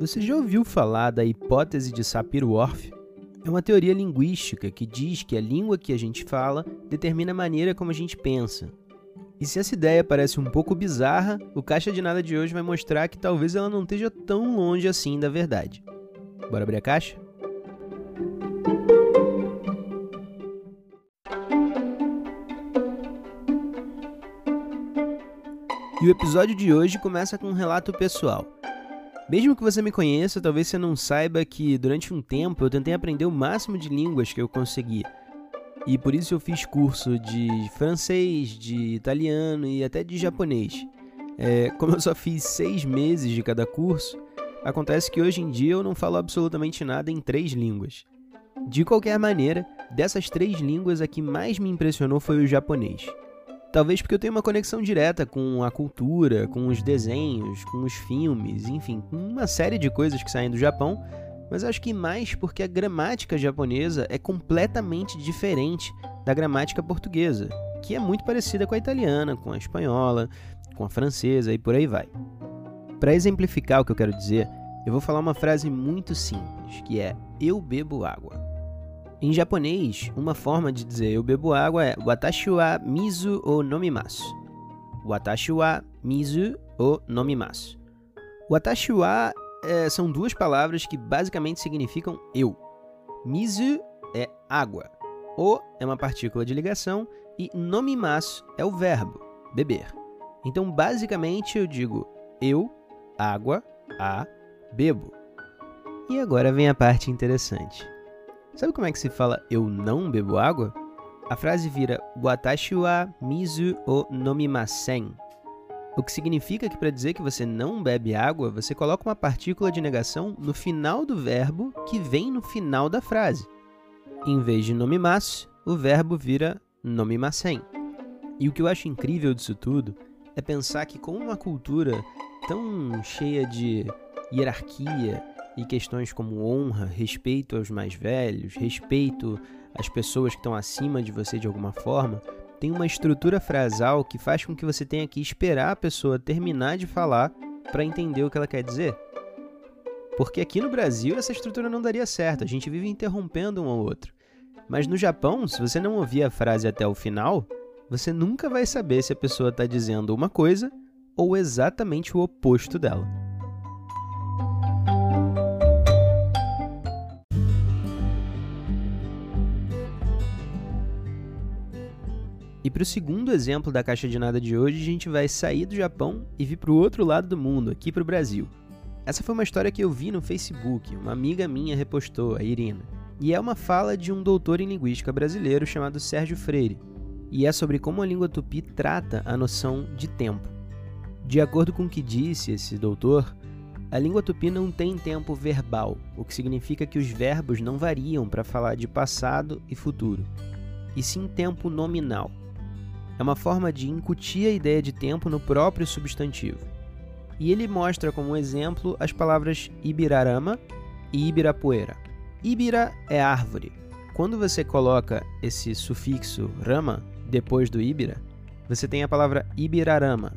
Você já ouviu falar da hipótese de Sapir-Whorf? É uma teoria linguística que diz que a língua que a gente fala determina a maneira como a gente pensa. E se essa ideia parece um pouco bizarra, o Caixa de Nada de hoje vai mostrar que talvez ela não esteja tão longe assim da verdade. Bora abrir a caixa? E o episódio de hoje começa com um relato pessoal. Mesmo que você me conheça, talvez você não saiba que durante um tempo eu tentei aprender o máximo de línguas que eu consegui. E por isso eu fiz curso de francês, de italiano e até de japonês. É, como eu só fiz seis meses de cada curso, acontece que hoje em dia eu não falo absolutamente nada em três línguas. De qualquer maneira, dessas três línguas a que mais me impressionou foi o japonês. Talvez porque eu tenho uma conexão direta com a cultura, com os desenhos, com os filmes, enfim, com uma série de coisas que saem do Japão, mas acho que mais porque a gramática japonesa é completamente diferente da gramática portuguesa, que é muito parecida com a italiana, com a espanhola, com a francesa e por aí vai. Para exemplificar o que eu quero dizer, eu vou falar uma frase muito simples, que é eu bebo água. Em japonês, uma forma de dizer eu bebo água é Watashi wa mizu o nomimasu. Watashi wa mizu o nomimasu. Watashi wa é, são duas palavras que basicamente significam eu. Mizu é água. O é uma partícula de ligação e nomimasu é o verbo, beber. Então, basicamente, eu digo eu, água, a, bebo. E agora vem a parte interessante. Sabe como é que se fala eu não bebo água? A frase vira Watashi wa mizu o nomimasen. O que significa que para dizer que você não bebe água, você coloca uma partícula de negação no final do verbo que vem no final da frase. Em vez de nomimasu, o verbo vira nomimasen. E o que eu acho incrível disso tudo é pensar que com uma cultura tão cheia de hierarquia e questões como honra, respeito aos mais velhos, respeito às pessoas que estão acima de você de alguma forma, tem uma estrutura frasal que faz com que você tenha que esperar a pessoa terminar de falar para entender o que ela quer dizer. Porque aqui no Brasil essa estrutura não daria certo, a gente vive interrompendo um ao outro. Mas no Japão, se você não ouvir a frase até o final, você nunca vai saber se a pessoa está dizendo uma coisa ou exatamente o oposto dela. E para o segundo exemplo da caixa de nada de hoje, a gente vai sair do Japão e vir para o outro lado do mundo, aqui para o Brasil. Essa foi uma história que eu vi no Facebook, uma amiga minha repostou, a Irina. E é uma fala de um doutor em linguística brasileiro chamado Sérgio Freire. E é sobre como a língua tupi trata a noção de tempo. De acordo com o que disse esse doutor, a língua tupi não tem tempo verbal, o que significa que os verbos não variam para falar de passado e futuro, e sim tempo nominal é uma forma de incutir a ideia de tempo no próprio substantivo. E ele mostra como exemplo as palavras Ibirarama e Ibirapuera. Ibira é árvore. Quando você coloca esse sufixo rama depois do Ibira, você tem a palavra Ibirarama,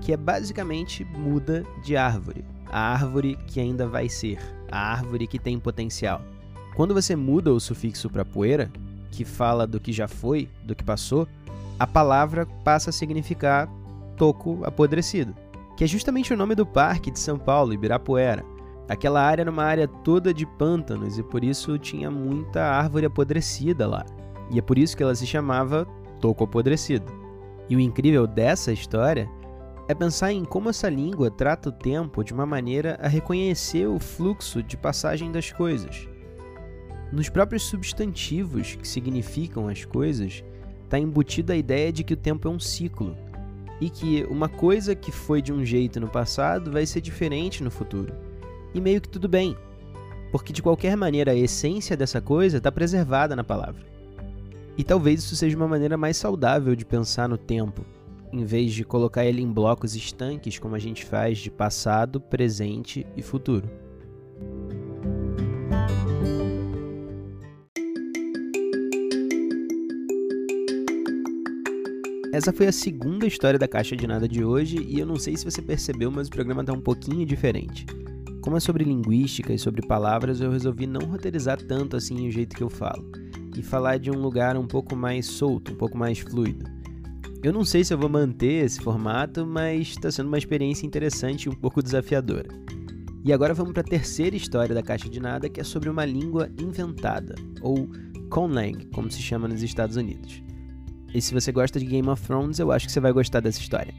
que é basicamente muda de árvore, a árvore que ainda vai ser, a árvore que tem potencial. Quando você muda o sufixo para poeira, que fala do que já foi, do que passou, a palavra passa a significar toco apodrecido, que é justamente o nome do parque de São Paulo, Ibirapuera. Aquela área era uma área toda de pântanos e por isso tinha muita árvore apodrecida lá. E é por isso que ela se chamava Toco Apodrecido. E o incrível dessa história é pensar em como essa língua trata o tempo de uma maneira a reconhecer o fluxo de passagem das coisas. Nos próprios substantivos que significam as coisas, está embutida a ideia de que o tempo é um ciclo e que uma coisa que foi de um jeito no passado vai ser diferente no futuro. E meio que tudo bem, porque de qualquer maneira a essência dessa coisa está preservada na palavra. E talvez isso seja uma maneira mais saudável de pensar no tempo, em vez de colocar ele em blocos estanques como a gente faz de passado, presente e futuro. Essa foi a segunda história da Caixa de Nada de hoje e eu não sei se você percebeu, mas o programa está um pouquinho diferente. como é sobre linguística e sobre palavras, eu resolvi não roteirizar tanto assim o jeito que eu falo e falar de um lugar um pouco mais solto, um pouco mais fluido. Eu não sei se eu vou manter esse formato, mas está sendo uma experiência interessante e um pouco desafiadora. E agora vamos para a terceira história da Caixa de Nada, que é sobre uma língua inventada, ou conlang, como se chama nos Estados Unidos. E se você gosta de Game of Thrones, eu acho que você vai gostar dessa história.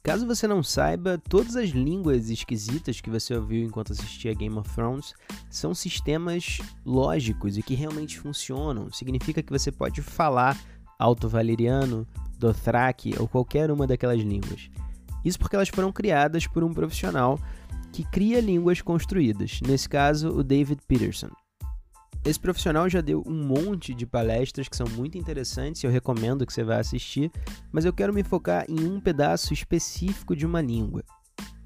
Caso você não saiba, todas as línguas esquisitas que você ouviu enquanto assistia Game of Thrones são sistemas lógicos e que realmente funcionam. Significa que você pode falar alto-valeriano, Dothraki ou qualquer uma daquelas línguas. Isso porque elas foram criadas por um profissional que cria línguas construídas, nesse caso, o David Peterson. Esse profissional já deu um monte de palestras que são muito interessantes e eu recomendo que você vá assistir, mas eu quero me focar em um pedaço específico de uma língua,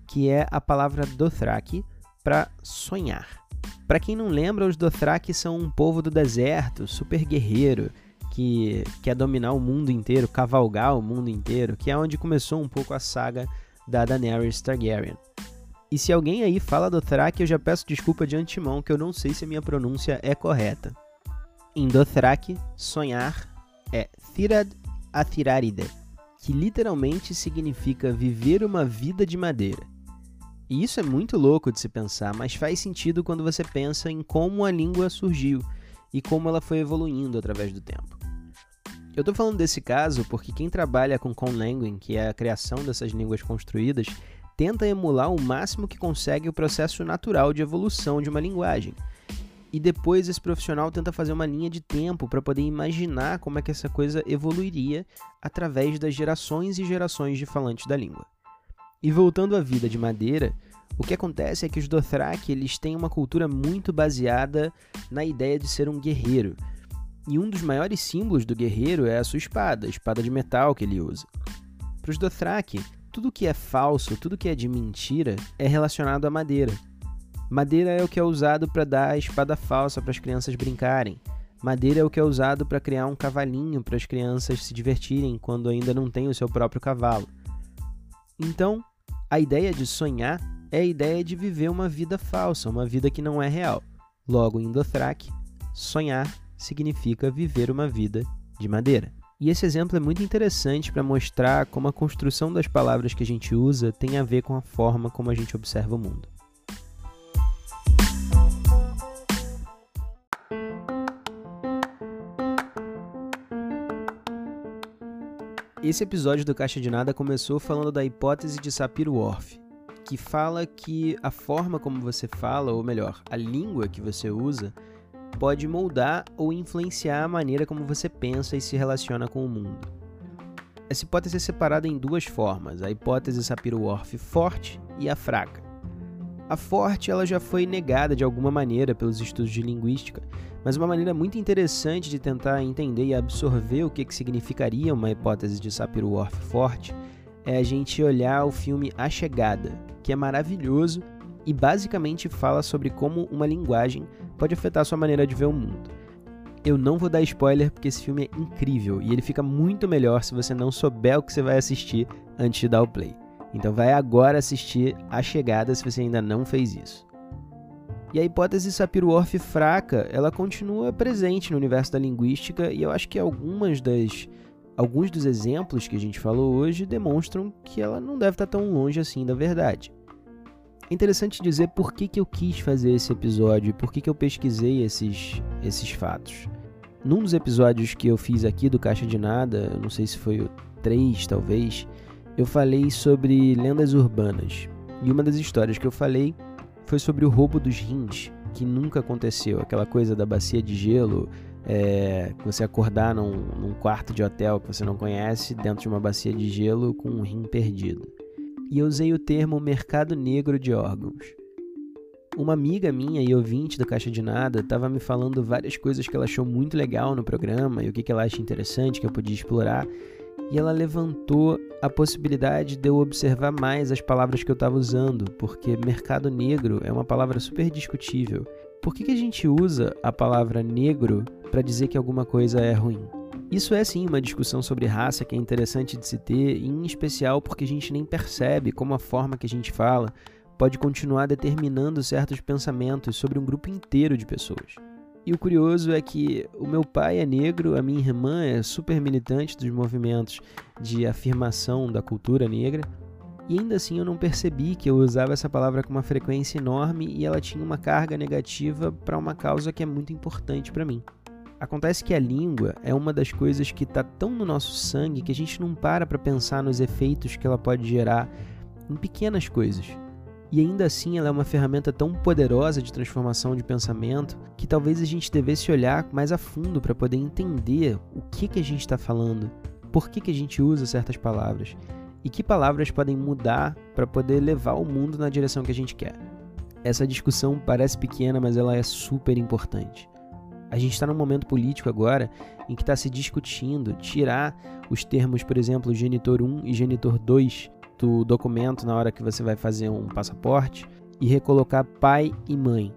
que é a palavra Dothraki para sonhar. Para quem não lembra, os Dothraki são um povo do deserto, super guerreiro, que quer dominar o mundo inteiro, cavalgar o mundo inteiro, que é onde começou um pouco a saga da Daenerys Targaryen. E se alguém aí fala Dothraki, eu já peço desculpa de antemão que eu não sei se a minha pronúncia é correta. Em Dothraki, sonhar é Thirad Athiraride, que literalmente significa viver uma vida de madeira. E isso é muito louco de se pensar, mas faz sentido quando você pensa em como a língua surgiu e como ela foi evoluindo através do tempo. Eu estou falando desse caso porque quem trabalha com conlanguing, que é a criação dessas línguas construídas, tenta emular o máximo que consegue o processo natural de evolução de uma linguagem. E depois esse profissional tenta fazer uma linha de tempo para poder imaginar como é que essa coisa evoluiria através das gerações e gerações de falantes da língua. E voltando à vida de madeira, o que acontece é que os Dothraki eles têm uma cultura muito baseada na ideia de ser um guerreiro. E um dos maiores símbolos do guerreiro é a sua espada, a espada de metal que ele usa. Para os Dothraki, tudo que é falso, tudo que é de mentira é relacionado à madeira. Madeira é o que é usado para dar a espada falsa para as crianças brincarem. Madeira é o que é usado para criar um cavalinho para as crianças se divertirem quando ainda não têm o seu próprio cavalo. Então, a ideia de sonhar é a ideia de viver uma vida falsa, uma vida que não é real. Logo, em Dothraki, sonhar significa viver uma vida de madeira. E esse exemplo é muito interessante para mostrar como a construção das palavras que a gente usa tem a ver com a forma como a gente observa o mundo. Esse episódio do Caixa de Nada começou falando da hipótese de Sapir-Whorf, que fala que a forma como você fala, ou melhor, a língua que você usa, pode moldar ou influenciar a maneira como você pensa e se relaciona com o mundo. Essa hipótese é separada em duas formas, a hipótese Sapir-Whorf forte e a fraca. A forte ela já foi negada de alguma maneira pelos estudos de linguística, mas uma maneira muito interessante de tentar entender e absorver o que, que significaria uma hipótese de Sapir-Whorf forte é a gente olhar o filme A Chegada, que é maravilhoso e basicamente fala sobre como uma linguagem pode afetar sua maneira de ver o mundo. Eu não vou dar spoiler porque esse filme é incrível e ele fica muito melhor se você não souber o que você vai assistir antes de dar o play. Então vai agora assistir A Chegada se você ainda não fez isso. E a hipótese Sapir-Whorf fraca, ela continua presente no universo da linguística e eu acho que algumas das alguns dos exemplos que a gente falou hoje demonstram que ela não deve estar tão longe assim da verdade. É interessante dizer por que, que eu quis fazer esse episódio e por que, que eu pesquisei esses, esses fatos. Num dos episódios que eu fiz aqui do Caixa de Nada, não sei se foi o 3 talvez, eu falei sobre lendas urbanas. E uma das histórias que eu falei foi sobre o roubo dos rins, que nunca aconteceu. Aquela coisa da bacia de gelo, é, você acordar num, num quarto de hotel que você não conhece, dentro de uma bacia de gelo com um rim perdido e eu usei o termo mercado negro de órgãos. Uma amiga minha e ouvinte do Caixa de Nada estava me falando várias coisas que ela achou muito legal no programa e o que, que ela acha interessante que eu podia explorar, e ela levantou a possibilidade de eu observar mais as palavras que eu estava usando, porque mercado negro é uma palavra super discutível Por que, que a gente usa a palavra negro para dizer que alguma coisa é ruim? Isso é sim uma discussão sobre raça que é interessante de se ter, em especial porque a gente nem percebe como a forma que a gente fala pode continuar determinando certos pensamentos sobre um grupo inteiro de pessoas. E o curioso é que o meu pai é negro, a minha irmã é super militante dos movimentos de afirmação da cultura negra, e ainda assim eu não percebi que eu usava essa palavra com uma frequência enorme e ela tinha uma carga negativa para uma causa que é muito importante para mim. Acontece que a língua é uma das coisas que está tão no nosso sangue que a gente não para para pensar nos efeitos que ela pode gerar em pequenas coisas. E ainda assim ela é uma ferramenta tão poderosa de transformação de pensamento que talvez a gente devesse olhar mais a fundo para poder entender o que, que a gente está falando, por que, que a gente usa certas palavras e que palavras podem mudar para poder levar o mundo na direção que a gente quer. Essa discussão parece pequena, mas ela é super importante. A gente está num momento político agora em que está se discutindo tirar os termos, por exemplo, genitor 1 e genitor 2 do documento na hora que você vai fazer um passaporte e recolocar pai e mãe.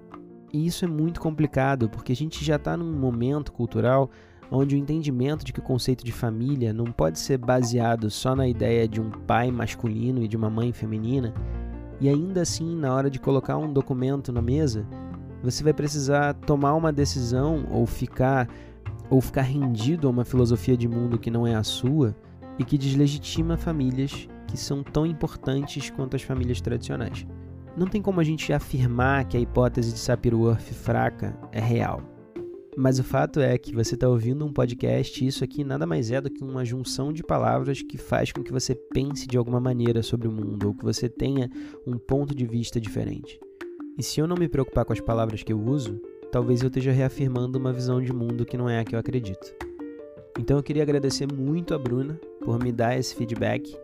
E isso é muito complicado porque a gente já está num momento cultural onde o entendimento de que o conceito de família não pode ser baseado só na ideia de um pai masculino e de uma mãe feminina, e ainda assim, na hora de colocar um documento na mesa, você vai precisar tomar uma decisão ou ficar ou ficar rendido a uma filosofia de mundo que não é a sua e que deslegitima famílias que são tão importantes quanto as famílias tradicionais. Não tem como a gente afirmar que a hipótese de Sapir-Whorf fraca é real. Mas o fato é que você está ouvindo um podcast e isso aqui nada mais é do que uma junção de palavras que faz com que você pense de alguma maneira sobre o mundo ou que você tenha um ponto de vista diferente. E se eu não me preocupar com as palavras que eu uso, talvez eu esteja reafirmando uma visão de mundo que não é a que eu acredito. Então eu queria agradecer muito a Bruna por me dar esse feedback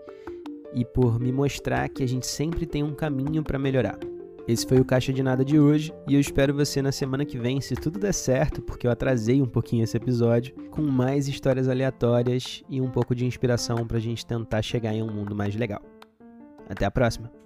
e por me mostrar que a gente sempre tem um caminho para melhorar. Esse foi o Caixa de Nada de hoje e eu espero você na semana que vem, se tudo der certo, porque eu atrasei um pouquinho esse episódio, com mais histórias aleatórias e um pouco de inspiração para a gente tentar chegar em um mundo mais legal. Até a próxima!